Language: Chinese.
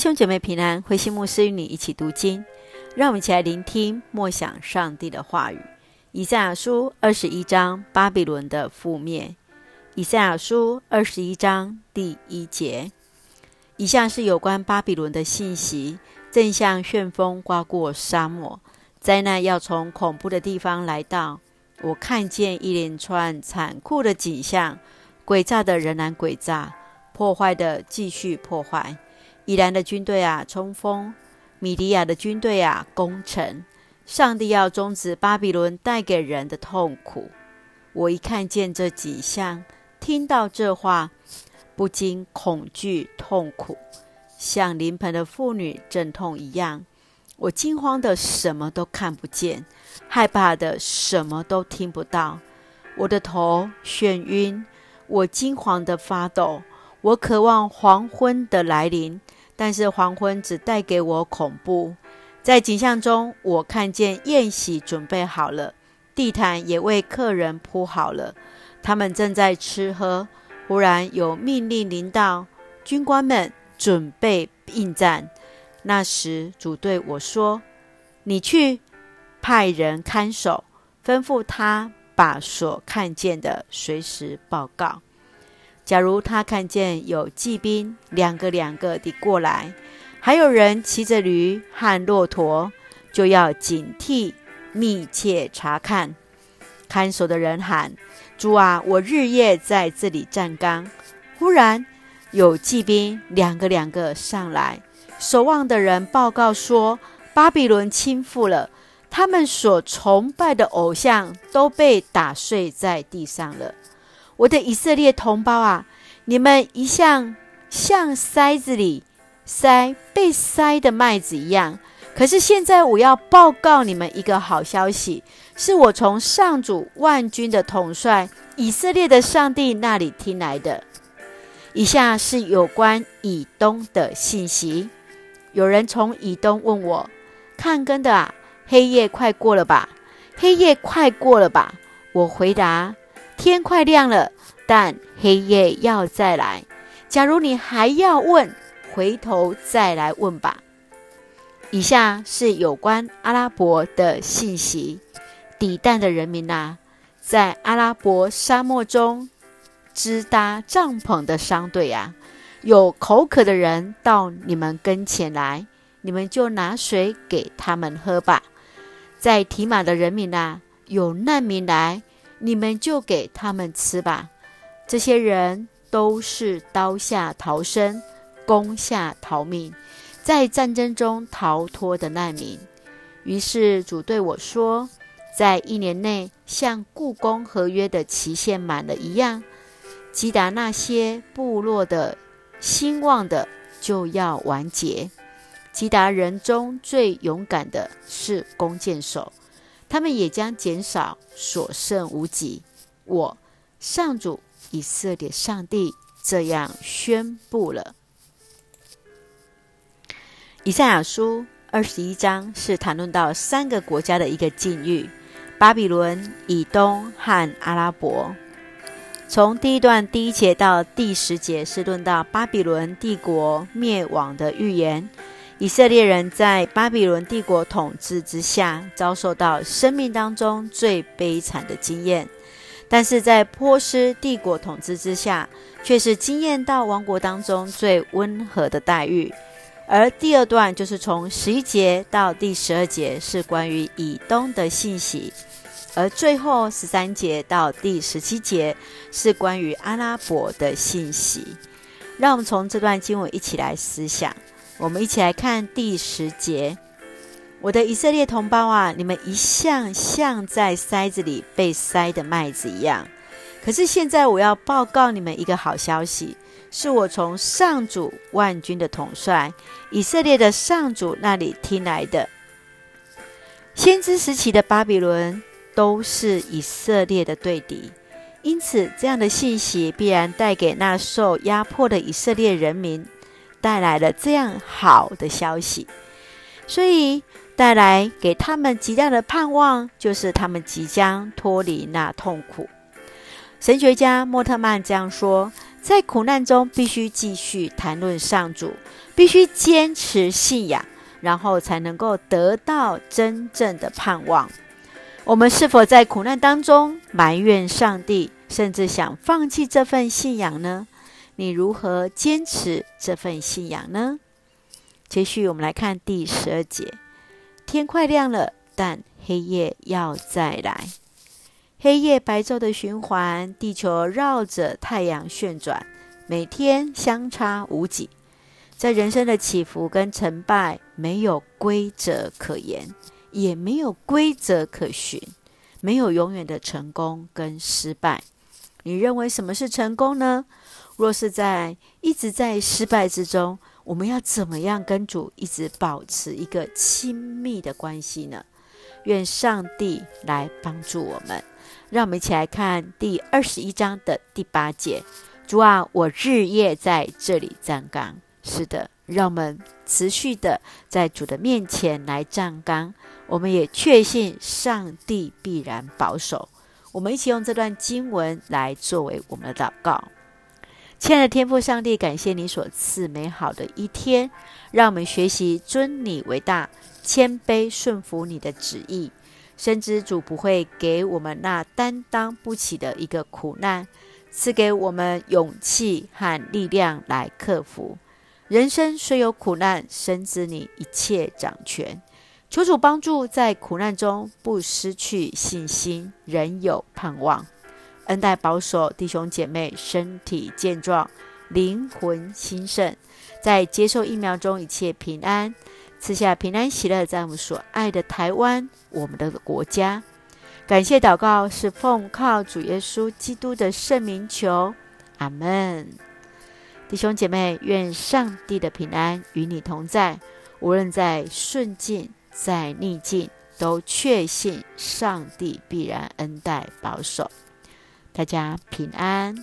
兄姐妹平安，慧馨牧师与你一起读经，让我们一起来聆听默想上帝的话语。以赛亚书二十一章，巴比伦的覆灭。以赛亚书二十一章第一节，以下是有关巴比伦的信息，正像旋风刮过沙漠，灾难要从恐怖的地方来到。我看见一连串残酷的景象，诡诈的仍然诡诈，破坏的继续破坏。以兰的军队啊，冲锋；米利亚的军队啊，攻城。上帝要终止巴比伦带给人的痛苦。我一看见这景象，听到这话，不禁恐惧痛苦，像临盆的妇女阵痛一样。我惊慌的什么都看不见，害怕的什么都听不到。我的头眩晕，我惊慌的发抖。我渴望黄昏的来临。但是黄昏只带给我恐怖。在景象中，我看见宴席准备好了，地毯也为客人铺好了，他们正在吃喝。忽然有命令临到，军官们准备应战。那时主对我说：“你去派人看守，吩咐他把所看见的随时报告。”假如他看见有骑兵两个两个地过来，还有人骑着驴和骆驼，就要警惕，密切查看。看守的人喊：“主啊，我日夜在这里站岗。”忽然有骑兵两个两个上来，守望的人报告说：“巴比伦倾覆了，他们所崇拜的偶像都被打碎在地上了。”我的以色列同胞啊，你们一向像筛子里筛被筛的麦子一样。可是现在我要报告你们一个好消息，是我从上主万军的统帅以色列的上帝那里听来的。以下是有关以东的信息。有人从以东问我：“看根的啊，黑夜快过了吧？黑夜快过了吧？”我回答。天快亮了，但黑夜要再来。假如你还要问，回头再来问吧。以下是有关阿拉伯的信息：底但的人民啊，在阿拉伯沙漠中支搭帐篷的商队啊，有口渴的人到你们跟前来，你们就拿水给他们喝吧。在提马的人民啊，有难民来。你们就给他们吃吧。这些人都是刀下逃生、弓下逃命，在战争中逃脱的难民。于是主对我说：“在一年内，像雇工合约的期限满了一样，击打那些部落的兴旺的就要完结。击打人中最勇敢的是弓箭手。”他们也将减少，所剩无几。我上主以色列上帝这样宣布了。以赛亚书二十一章是谈论到三个国家的一个境遇：巴比伦、以东和阿拉伯。从第一段第一节到第十节是论到巴比伦帝国灭亡的预言。以色列人在巴比伦帝国统治之下，遭受到生命当中最悲惨的经验；但是在波斯帝国统治之下，却是惊艳到王国当中最温和的待遇。而第二段就是从十一节到第十二节是关于以东的信息，而最后十三节到第十七节是关于阿拉伯的信息。让我们从这段经文一起来思想。我们一起来看第十节：我的以色列同胞啊，你们一向像在筛子里被筛的麦子一样。可是现在我要报告你们一个好消息，是我从上主万军的统帅以色列的上主那里听来的。先知时期的巴比伦都是以色列的对敌，因此这样的信息必然带给那受压迫的以色列人民。带来了这样好的消息，所以带来给他们极大的盼望，就是他们即将脱离那痛苦。神学家莫特曼这样说：在苦难中，必须继续谈论上主，必须坚持信仰，然后才能够得到真正的盼望。我们是否在苦难当中埋怨上帝，甚至想放弃这份信仰呢？你如何坚持这份信仰呢？接续，我们来看第十二节：天快亮了，但黑夜要再来。黑夜白昼的循环，地球绕着太阳旋转，每天相差无几。在人生的起伏跟成败，没有规则可言，也没有规则可循，没有永远的成功跟失败。你认为什么是成功呢？若是在一直在失败之中，我们要怎么样跟主一直保持一个亲密的关系呢？愿上帝来帮助我们。让我们一起来看第二十一章的第八节。主啊，我日夜在这里站岗。是的，让我们持续的在主的面前来站岗。我们也确信上帝必然保守。我们一起用这段经文来作为我们的祷告。亲爱的天父上帝，感谢你所赐美好的一天，让我们学习尊你为大，谦卑顺服你的旨意。深知主不会给我们那担当不起的一个苦难，赐给我们勇气和力量来克服。人生虽有苦难，深知你一切掌权。求主帮助在苦难中不失去信心，仍有盼望。恩待保守弟兄姐妹身体健壮，灵魂兴盛，在接受疫苗中一切平安。赐下平安喜乐，在我们所爱的台湾，我们的国家。感谢祷告是奉靠主耶稣基督的圣名求，阿门。弟兄姐妹，愿上帝的平安与你同在，无论在顺境在逆境，都确信上帝必然恩待保守。大家平安。